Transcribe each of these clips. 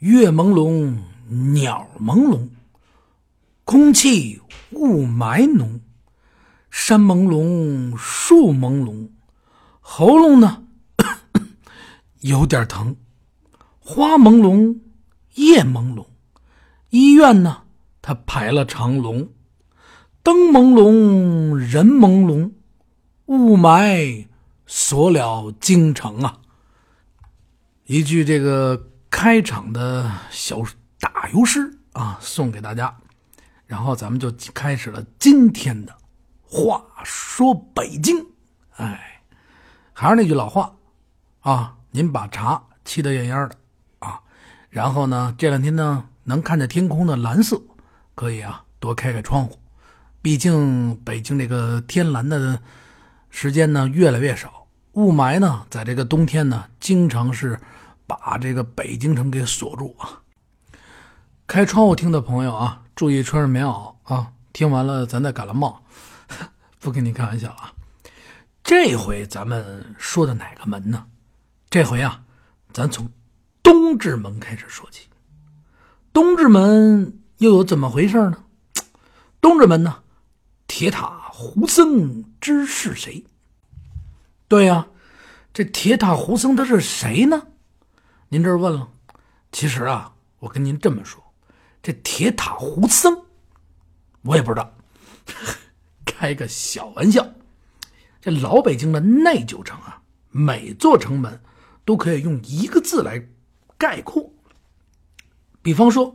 月朦胧，鸟朦胧，空气雾霾浓，山朦胧，树朦胧，喉咙呢 有点疼，花朦胧，叶朦胧，医院呢他排了长龙，灯朦胧，人朦胧，雾霾锁了京城啊。一句这个开场的小打油诗啊，送给大家，然后咱们就开始了今天的话说北京。哎，还是那句老话啊，您把茶沏得艳艳的啊，然后呢，这两天呢，能看见天空的蓝色，可以啊，多开开窗户。毕竟北京这个天蓝的时间呢越来越少，雾霾呢，在这个冬天呢，经常是。把这个北京城给锁住啊！开窗户听的朋友啊，注意穿上棉袄啊！听完了咱再感了冒，不跟你开玩笑啊！这回咱们说的哪个门呢？这回啊，咱从东直门开始说起。东直门又有怎么回事呢？东直门呢，铁塔胡僧知是谁？对呀，这铁塔胡僧他是谁呢？您这问了，其实啊，我跟您这么说，这铁塔胡僧，我也不知道。开个小玩笑，这老北京的内九城啊，每座城门都可以用一个字来概括。比方说，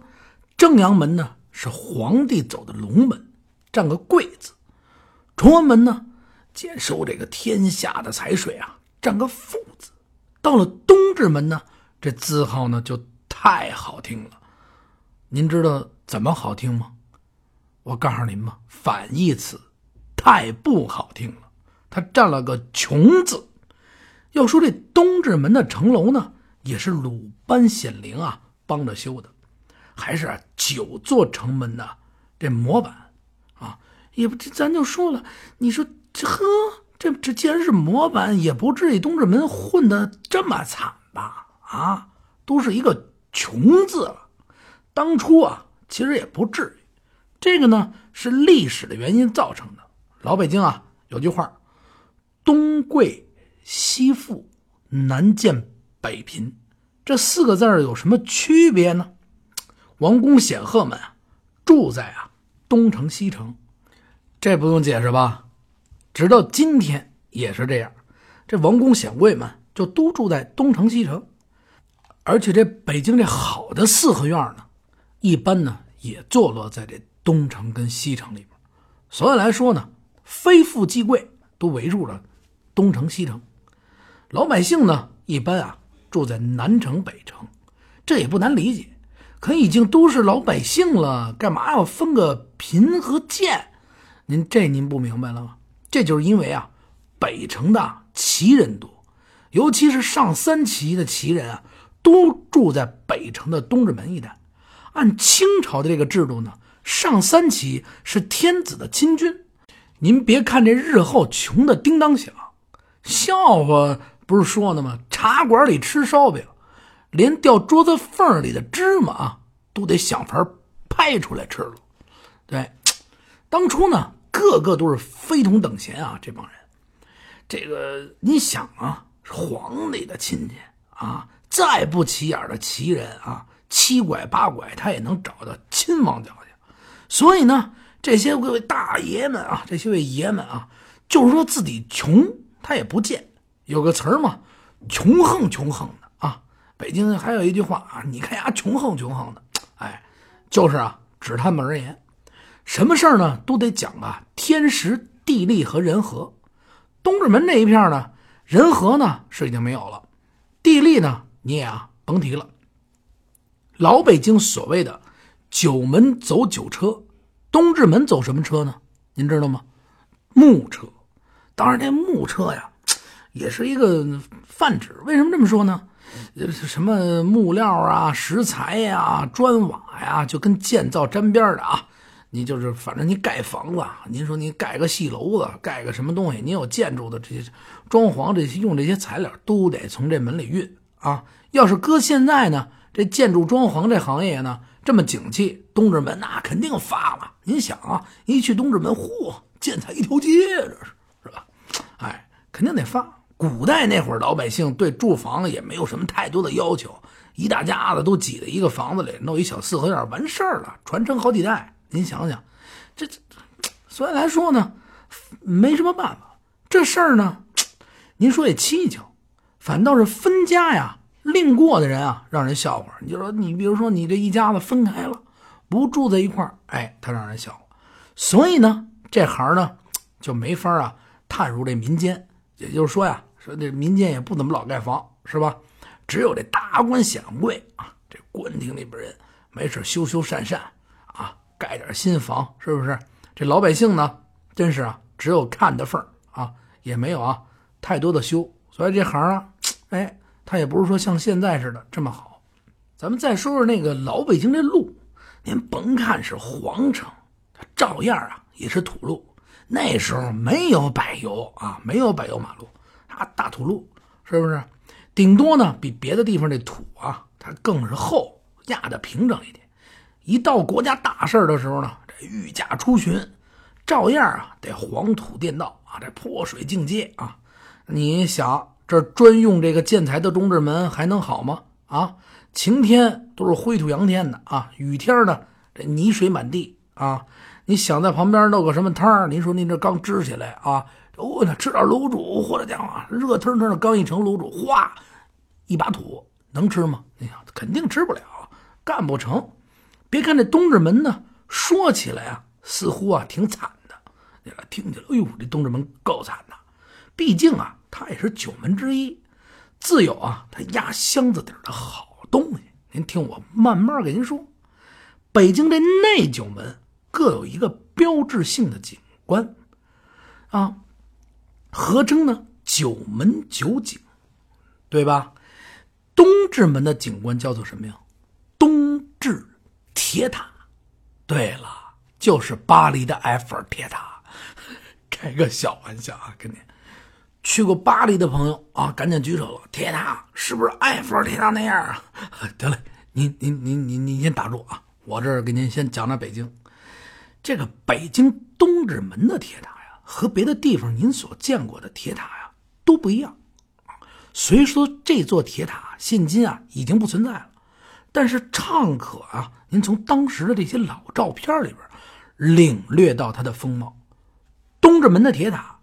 正阳门呢是皇帝走的龙门，占个贵字；崇文门呢，兼收这个天下的财水啊，占个富字；到了东直门呢。这字号呢就太好听了，您知道怎么好听吗？我告诉您吧，反义词，太不好听了。它占了个穷字。要说这东直门的城楼呢，也是鲁班显灵啊帮着修的，还是九座城门的这模板啊。也不，咱就说了，你说这呵，这这既然是模板，也不至于东直门混的这么惨吧？啊，都是一个穷字了。当初啊，其实也不至于。这个呢，是历史的原因造成的。老北京啊，有句话：“东贵西富，南贱北贫。”这四个字有什么区别呢？王公显赫们啊，住在啊东城西城，这不用解释吧？直到今天也是这样。这王公显贵们就都住在东城西城。而且这北京这好的四合院呢，一般呢也坐落在这东城跟西城里边，所以来说呢，非富即贵都围住了东城西城。老百姓呢一般啊住在南城北城，这也不难理解。可已经都是老百姓了，干嘛要分个贫和贱？您这您不明白了吗？这就是因为啊，北城的旗人多，尤其是上三旗的旗人啊。都住在北城的东直门一带。按清朝的这个制度呢，上三旗是天子的亲军。您别看这日后穷的叮当响，笑话不是说呢吗？茶馆里吃烧饼，连掉桌子缝里的芝麻，都得想法拍出来吃了。对，当初呢，个个都是非同等闲啊，这帮人。这个你想啊，皇帝的亲戚啊。再不起眼的奇人啊，七拐八拐他也能找到亲王脚下。所以呢，这些各位大爷们啊，这些位爷们啊，就是说自己穷，他也不见。有个词儿嘛，穷横穷横的啊。北京还有一句话啊，你看呀，穷横穷横的，哎，就是啊，指他们而言，什么事儿呢，都得讲啊，天时地利和人和。东直门这一片呢，人和呢是已经没有了，地利呢。你也啊，甭提了。老北京所谓的九门走九车，东直门走什么车呢？您知道吗？木车。当然，这木车呀，也是一个泛指。为什么这么说呢？什么木料啊、石材呀、砖瓦呀，就跟建造沾边的啊。你就是，反正你盖房子，您说你盖个戏楼子，盖个什么东西，你有建筑的这些装潢，这些用这些材料，都得从这门里运。啊，要是搁现在呢，这建筑装潢这行业呢这么景气，东直门那肯定发了。您想啊，一去东直门，嚯，建材一条街，这是是吧？哎，肯定得发。古代那会儿，老百姓对住房也没有什么太多的要求，一大家子都挤在一个房子里，弄一小四合院完事儿了，传承好几代。您想想，这这，所以来说呢，没什么办法。这事儿呢，您说也蹊跷，反倒是分家呀，另过的人啊，让人笑话。你就说你，比如说你这一家子分开了，不住在一块儿，哎，他让人笑话。所以呢，这行呢就没法啊探入这民间。也就是说呀。说这民间也不怎么老盖房，是吧？只有这达官显贵啊，这官厅里边人没事修修缮缮啊，盖点新房，是不是？这老百姓呢，真是啊，只有看的份啊，也没有啊太多的修。所以这行啊，哎，他也不是说像现在似的这么好。咱们再说说那个老北京这路，您甭看是皇城，它照样啊也是土路。那时候没有柏油啊，没有柏油马路。啊，大土路是不是？顶多呢，比别的地方这土啊，它更是厚，压的平整一点。一到国家大事的时候呢，这御驾出巡，照样啊得黄土垫道啊，这泼水进阶啊。你想，这专用这个建材的中直门还能好吗？啊，晴天都是灰土扬天的啊，雨天呢这泥水满地啊。你想在旁边弄个什么摊儿？您说您这刚支起来啊？哦，那吃点卤煮，或者讲啊，热腾腾的刚一成卤煮，哗，一把土能吃吗？你想肯定吃不了，干不成。别看这东直门呢，说起来啊，似乎啊挺惨的。你听起来，哎呦，这东直门够惨的。毕竟啊，它也是九门之一，自有啊它压箱子底的好东西。您听我慢慢给您说。北京这内九门各有一个标志性的景观，啊。合称呢九门九景，对吧？东直门的景观叫做什么呀？东至铁塔。对了，就是巴黎的埃菲尔铁塔。开个小玩笑啊，跟你去过巴黎的朋友啊，赶紧举手了。铁塔是不是埃菲尔铁塔那样啊？得嘞，您您您您您先打住啊，我这儿给您先讲讲北京。这个北京东直门的铁塔呀。和别的地方您所见过的铁塔呀都不一样，虽说这座铁塔现今啊已经不存在了，但是尚可啊，您从当时的这些老照片里边领略到它的风貌。东直门的铁塔，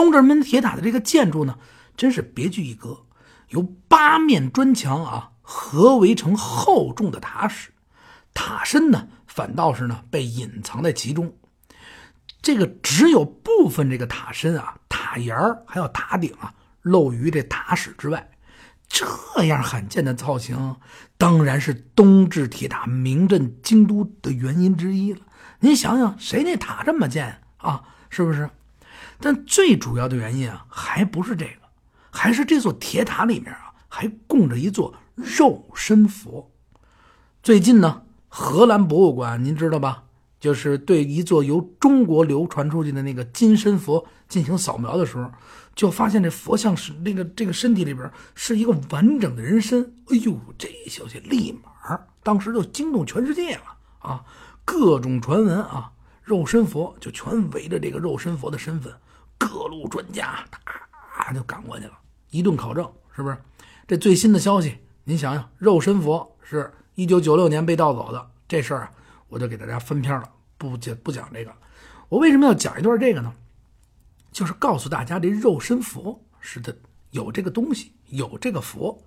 东直门铁塔的这个建筑呢，真是别具一格，由八面砖墙啊合围成厚重的塔室，塔身呢反倒是呢被隐藏在其中。这个只有部分这个塔身啊、塔檐还有塔顶啊露于这塔室之外，这样罕见的造型，当然是东至铁塔名震京都的原因之一了。您想想，谁那塔这么建啊？是不是？但最主要的原因啊，还不是这个，还是这座铁塔里面啊，还供着一座肉身佛。最近呢，荷兰博物馆，您知道吧？就是对一座由中国流传出去的那个金身佛进行扫描的时候，就发现这佛像是那个这个身体里边是一个完整的人身。哎呦，这消息立马当时就惊动全世界了啊！各种传闻啊，肉身佛就全围着这个肉身佛的身份，各路专家啊就赶过去了，一顿考证，是不是？这最新的消息，您想想，肉身佛是一九九六年被盗走的这事儿啊。我就给大家分篇了，不讲不讲这个。我为什么要讲一段这个呢？就是告诉大家，这肉身佛是的，有这个东西，有这个佛。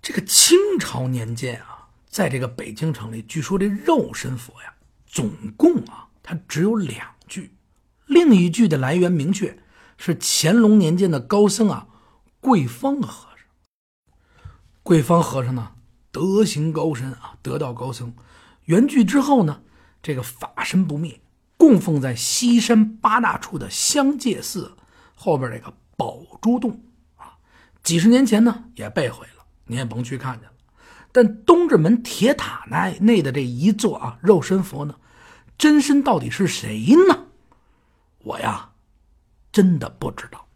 这个清朝年间啊，在这个北京城里，据说这肉身佛呀，总共啊，它只有两具。另一具的来源明确是乾隆年间的高僧啊，桂芳和尚。桂芳和尚呢，德行高深啊，得道高僧。圆寂之后呢，这个法身不灭，供奉在西山八大处的香界寺后边这个宝珠洞啊。几十年前呢也被毁了，你也甭去看去了。但东直门铁塔内内的这一座啊肉身佛呢，真身到底是谁呢？我呀，真的不知道。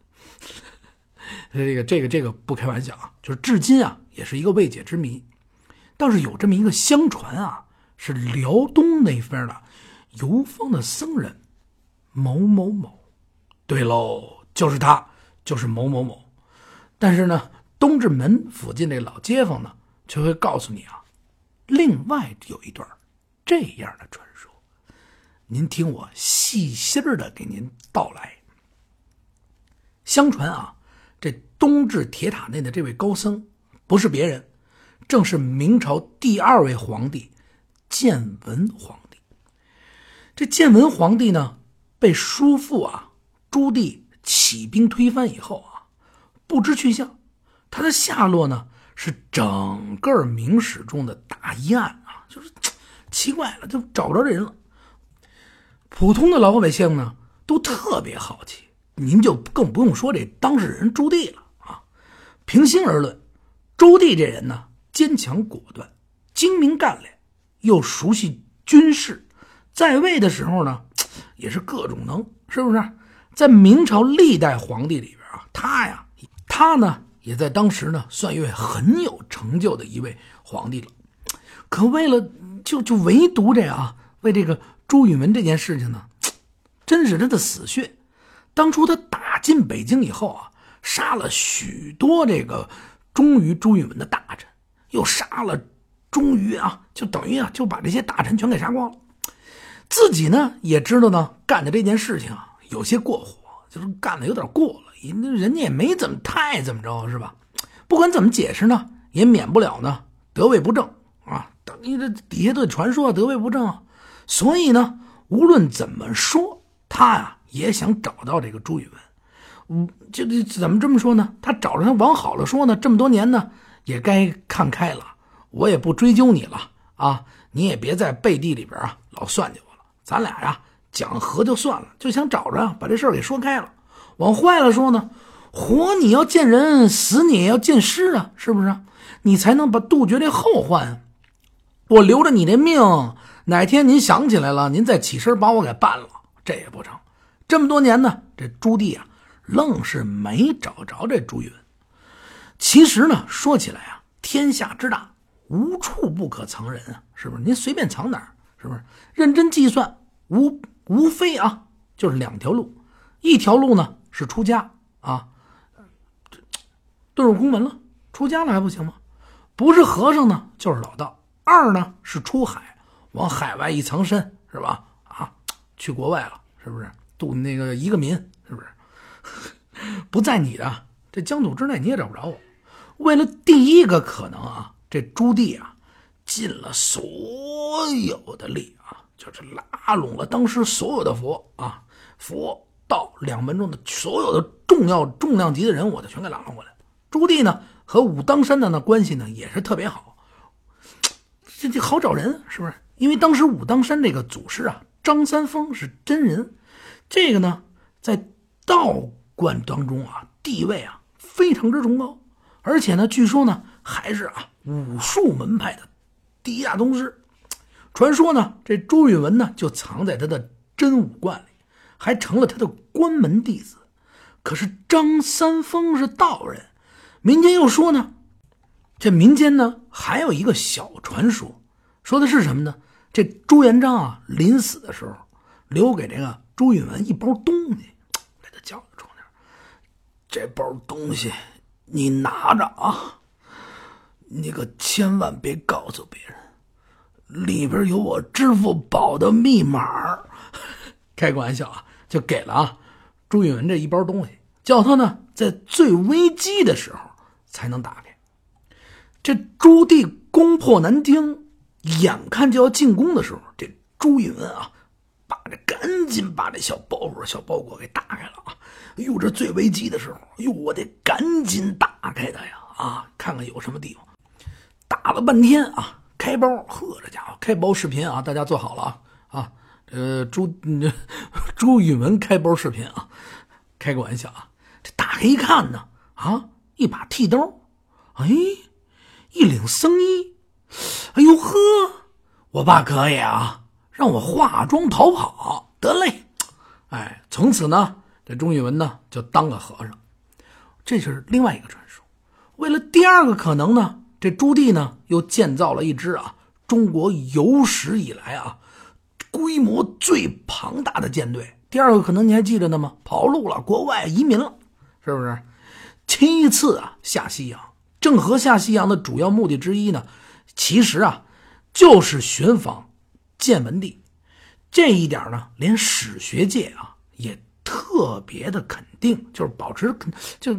这个这个这个不开玩笑啊，就是至今啊也是一个未解之谜。倒是有这么一个相传啊，是辽东那边的游方的僧人某某某。对喽，就是他，就是某某某。但是呢，东直门附近这老街坊呢，却会告诉你啊，另外有一段这样的传说。您听我细心的给您道来。相传啊，这东至铁塔内的这位高僧，不是别人，正是明朝第二位皇帝建文皇帝。这建文皇帝呢，被叔父啊朱棣起兵推翻以后啊，不知去向。他的下落呢，是整个明史中的大疑案啊，就是奇怪了，就找不着这人了。普通的老百姓呢，都特别好奇。您就更不用说这当事人朱棣了啊！平心而论，朱棣这人呢，坚强果断、精明干练，又熟悉军事，在位的时候呢，也是各种能，是不是？在明朝历代皇帝里边啊，他呀，他呢，也在当时呢，算一位很有成就的一位皇帝了。可为了就就唯独这啊，为这个朱允文这件事情呢，真是他的死穴。当初他打进北京以后啊，杀了许多这个忠于朱允文的大臣，又杀了忠于啊，就等于啊，就把这些大臣全给杀光了。自己呢也知道呢，干的这件事情啊有些过火，就是干的有点过了。人人家也没怎么太怎么着，是吧？不管怎么解释呢，也免不了呢得位不正啊。等于这底下都得传说得位不正，所以呢，无论怎么说，他呀。也想找到这个朱允文，嗯，这这怎么这么说呢？他找着他往好了说呢，这么多年呢，也该看开了。我也不追究你了啊，你也别在背地里边啊老算计我了。咱俩呀讲和就算了，就想找着把这事儿给说开了。往坏了说呢，活你要见人，死你也要见尸啊，是不是？你才能把杜绝这后患。我留着你这命，哪天您想起来了，您再起身把我给办了，这也不成。这么多年呢，这朱棣啊，愣是没找着这朱允。其实呢，说起来啊，天下之大，无处不可藏人啊，是不是？您随便藏哪儿，是不是？认真计算，无无非啊，就是两条路，一条路呢是出家啊，遁入空门了，出家了还不行吗？不是和尚呢，就是老道。二呢是出海，往海外一藏身，是吧？啊，去国外了，是不是？渡那个一个民是不是？不在你的这疆土之内，你也找不着我。为了第一个可能啊，这朱棣啊，尽了所有的力啊，就是拉拢了当时所有的佛啊、佛道两门中的所有的重要重量级的人我就全给拉拢过来。朱棣呢，和武当山的那关系呢，也是特别好。这这好找人是不是？因为当时武当山这个祖师啊，张三丰是真人。这个呢，在道观当中啊，地位啊非常之崇高，而且呢，据说呢还是啊武术门派的第一大宗师。传说呢，这朱允文呢就藏在他的真武观里，还成了他的关门弟子。可是张三丰是道人，民间又说呢，这民间呢还有一个小传说，说的是什么呢？这朱元璋啊临死的时候留给这个。朱允文一包东西，给他叫到床边。这包东西你拿着啊，你可千万别告诉别人，里边有我支付宝的密码。开个玩笑啊，就给了啊。朱允文这一包东西，叫他呢在最危机的时候才能打开。这朱棣攻破南京，眼看就要进攻的时候，这朱允文啊。把这赶紧把这小包袱、小包裹给打开了啊！哎呦，这最危机的时候，哎呦，我得赶紧打开它呀！啊，看看有什么地方。打了半天啊，开包，呵，这家伙开包视频啊，大家做好了啊啊！呃，朱朱允文开包视频啊，开个玩笑啊！这打开一看呢，啊，一把剃刀，哎，一领僧衣，哎呦呵，我爸可以啊！让我化妆逃跑得嘞，哎，从此呢，这钟允文呢就当个和尚。这就是另外一个传说。为了第二个可能呢，这朱棣呢又建造了一支啊中国有史以来啊规模最庞大的舰队。第二个可能你还记着呢吗？跑路了，国外移民了，是不是？七次啊下西洋，郑和下西洋的主要目的之一呢，其实啊就是寻访建文帝。这一点呢，连史学界啊也特别的肯定，就是保持肯就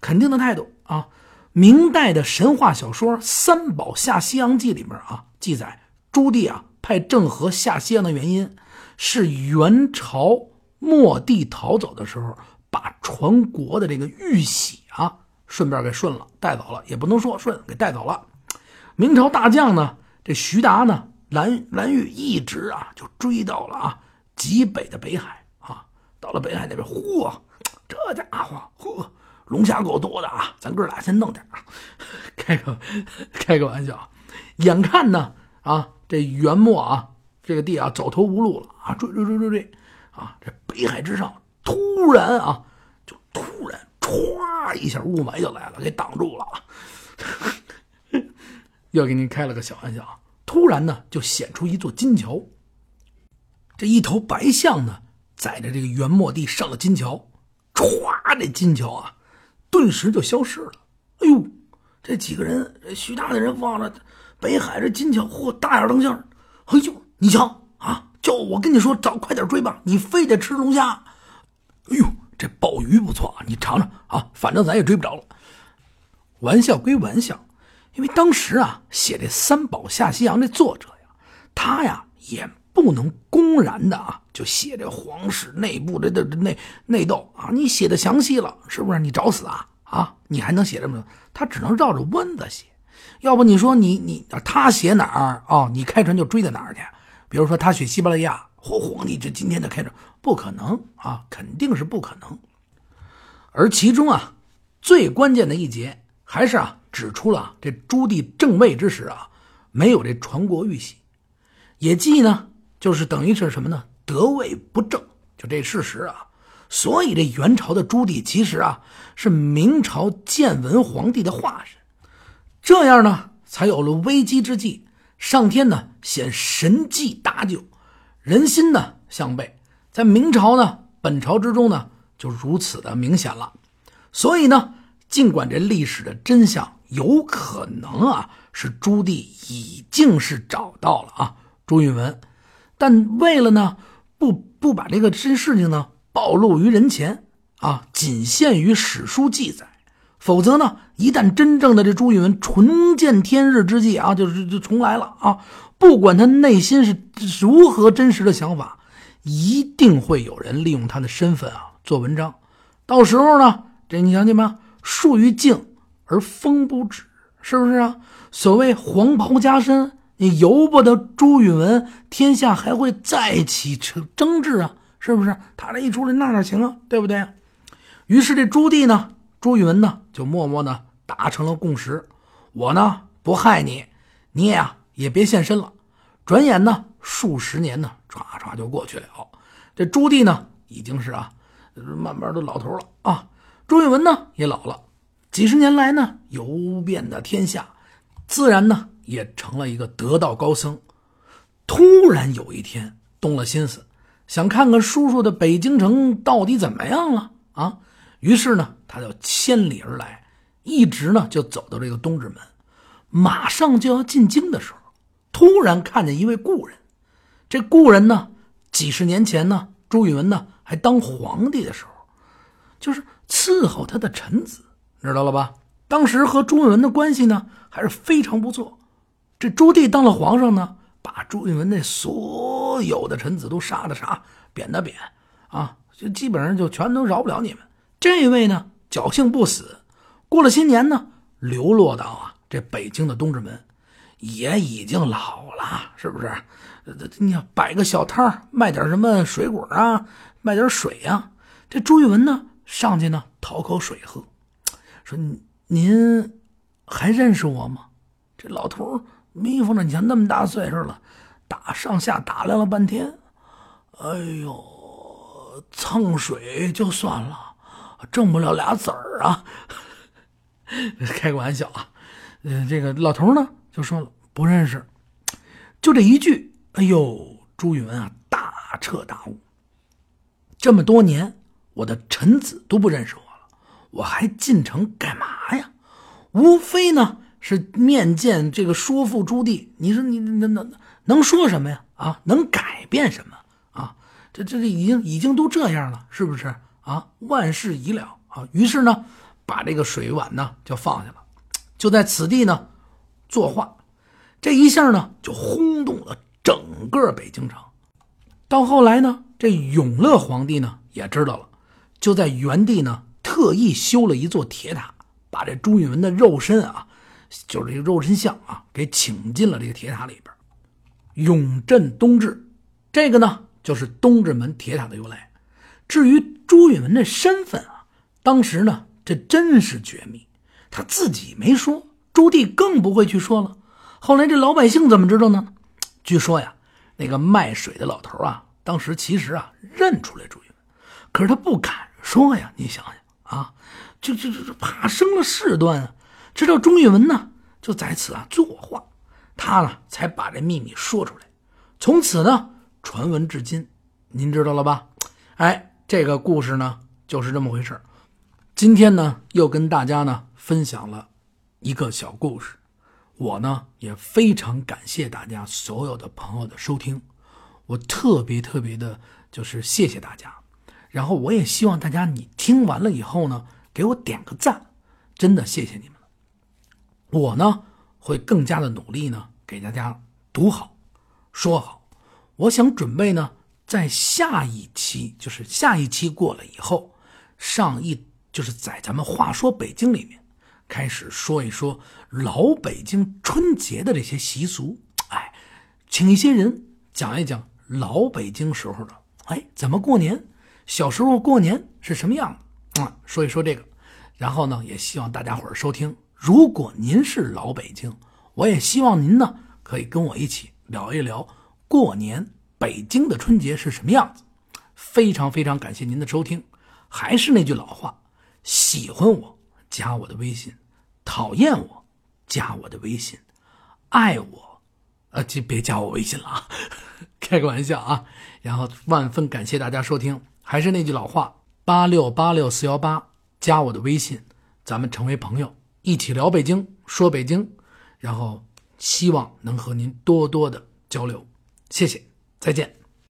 肯定的态度啊。明代的神话小说《三宝下西洋记》里面啊记载，朱棣啊派郑和下西洋的原因是元朝末帝逃走的时候，把传国的这个玉玺啊顺便给顺了带走了，也不能说顺给带走了。明朝大将呢，这徐达呢。蓝蓝玉一直啊就追到了啊极北的北海啊，到了北海那边，嚯，这家伙，嚯，龙虾够多的啊！咱哥俩先弄点啊 开个 开个玩笑。眼看呢啊，这元末啊，这个地啊走投无路了啊，追追追追追啊！这北海之上突然啊，就突然歘一下雾霾就来了，给挡住了啊。又给您开了个小玩笑啊。突然呢，就显出一座金桥。这一头白象呢，载着这个元末帝上了金桥，歘，这金桥啊，顿时就消失了。哎呦，这几个人，徐大的人望着北海这金桥，嚯，大眼瞪小。哎呦，你瞧啊，叫我跟你说，早快点追吧，你非得吃龙虾。哎呦，这鲍鱼不错啊，你尝尝啊，反正咱也追不着了。玩笑归玩笑。因为当时啊，写这《三宝下西洋》这作者呀，他呀也不能公然的啊，就写这皇室内部的这内内斗啊。你写的详细了，是不是？你找死啊啊！你还能写这么多？他只能绕着弯子写。要不你说你你他写哪儿啊？你开船就追到哪儿去？比如说他写西伯利亚，嚯皇帝这今天就开船，不可能啊，肯定是不可能。而其中啊，最关键的一节还是啊。指出了这朱棣正位之时啊，没有这传国玉玺，也即呢，就是等于是什么呢？得位不正，就这事实啊。所以这元朝的朱棣其实啊，是明朝建文皇帝的化身。这样呢，才有了危机之际，上天呢显神迹搭救，人心呢向背。在明朝呢，本朝之中呢，就如此的明显了。所以呢，尽管这历史的真相。有可能啊，是朱棣已经是找到了啊朱允文，但为了呢不不把这个真事情呢暴露于人前啊，仅限于史书记载，否则呢，一旦真正的这朱允文重见天日之际啊，就是就重来了啊，不管他内心是如何真实的想法，一定会有人利用他的身份啊做文章，到时候呢，这你想见没？树欲静。而风不止，是不是啊？所谓黄袍加身，你由不得朱允文，天下还会再起争争执啊？是不是？他这一出来，那哪行啊？对不对？于是这朱棣呢，朱允文呢，就默默的达成了共识：我呢不害你，你也啊也别现身了。转眼呢，数十年呢，歘歘就过去了。这朱棣呢，已经是啊，慢慢的老头了啊。朱允文呢，也老了。几十年来呢，游遍的天下，自然呢也成了一个得道高僧。突然有一天动了心思，想看看叔叔的北京城到底怎么样了啊。于是呢，他就千里而来，一直呢就走到这个东直门，马上就要进京的时候，突然看见一位故人。这故人呢，几十年前呢，朱允文呢还当皇帝的时候，就是伺候他的臣子。知道了吧？当时和朱允文的关系呢还是非常不错。这朱棣当了皇上呢，把朱允文那所有的臣子都杀的杀，贬的贬，啊，就基本上就全都饶不了你们。这位呢侥幸不死，过了新年呢，流落到啊这北京的东直门，也已经老了，是不是？你要摆个小摊卖点什么水果啊，卖点水呀。这朱允文呢上去呢讨口水喝。说您还认识我吗？这老头眯缝着，你看那么大岁数了，打上下打量了半天，哎呦，蹭水就算了，挣不了俩子儿啊！开个玩笑啊，呃，这个老头呢就说了不认识，就这一句，哎呦，朱允文啊大彻大悟，这么多年我的臣子都不认识我，我还进城干嘛呀？无非呢是面见这个说服朱棣，你说你能能能说什么呀？啊，能改变什么啊？这这这已经已经都这样了，是不是啊？万事已了啊，于是呢，把这个水碗呢就放下了，就在此地呢作画，这一下呢就轰动了整个北京城。到后来呢，这永乐皇帝呢也知道了，就在原地呢特意修了一座铁塔，把这朱允文的肉身啊，就是这个肉身像啊，给请进了这个铁塔里边。永镇东至，这个呢就是东直门铁塔的由来。至于朱允文的身份啊，当时呢这真是绝密，他自己没说，朱棣更不会去说了。后来这老百姓怎么知道呢？据说呀，那个卖水的老头啊，当时其实啊认出来朱允文，可是他不敢说呀。你想想啊，就就就怕生了事端啊。知道朱允文呢，就在此啊作画。他呢，才把这秘密说出来，从此呢，传闻至今，您知道了吧？哎，这个故事呢，就是这么回事今天呢，又跟大家呢分享了一个小故事。我呢，也非常感谢大家所有的朋友的收听，我特别特别的，就是谢谢大家。然后我也希望大家，你听完了以后呢，给我点个赞，真的谢谢你们。我呢。会更加的努力呢，给大家读好，说好。我想准备呢，在下一期，就是下一期过了以后，上一就是在咱们话说北京里面，开始说一说老北京春节的这些习俗。哎，请一些人讲一讲老北京时候的，哎，怎么过年？小时候过年是什么样的？啊，说一说这个。然后呢，也希望大家伙收听。如果您是老北京，我也希望您呢可以跟我一起聊一聊过年北京的春节是什么样子。非常非常感谢您的收听，还是那句老话，喜欢我加我的微信，讨厌我加我的微信，爱我，呃，就别加我微信了啊，开个玩笑啊。然后万分感谢大家收听，还是那句老话，八六八六四幺八加我的微信，咱们成为朋友。一起聊北京，说北京，然后希望能和您多多的交流，谢谢，再见。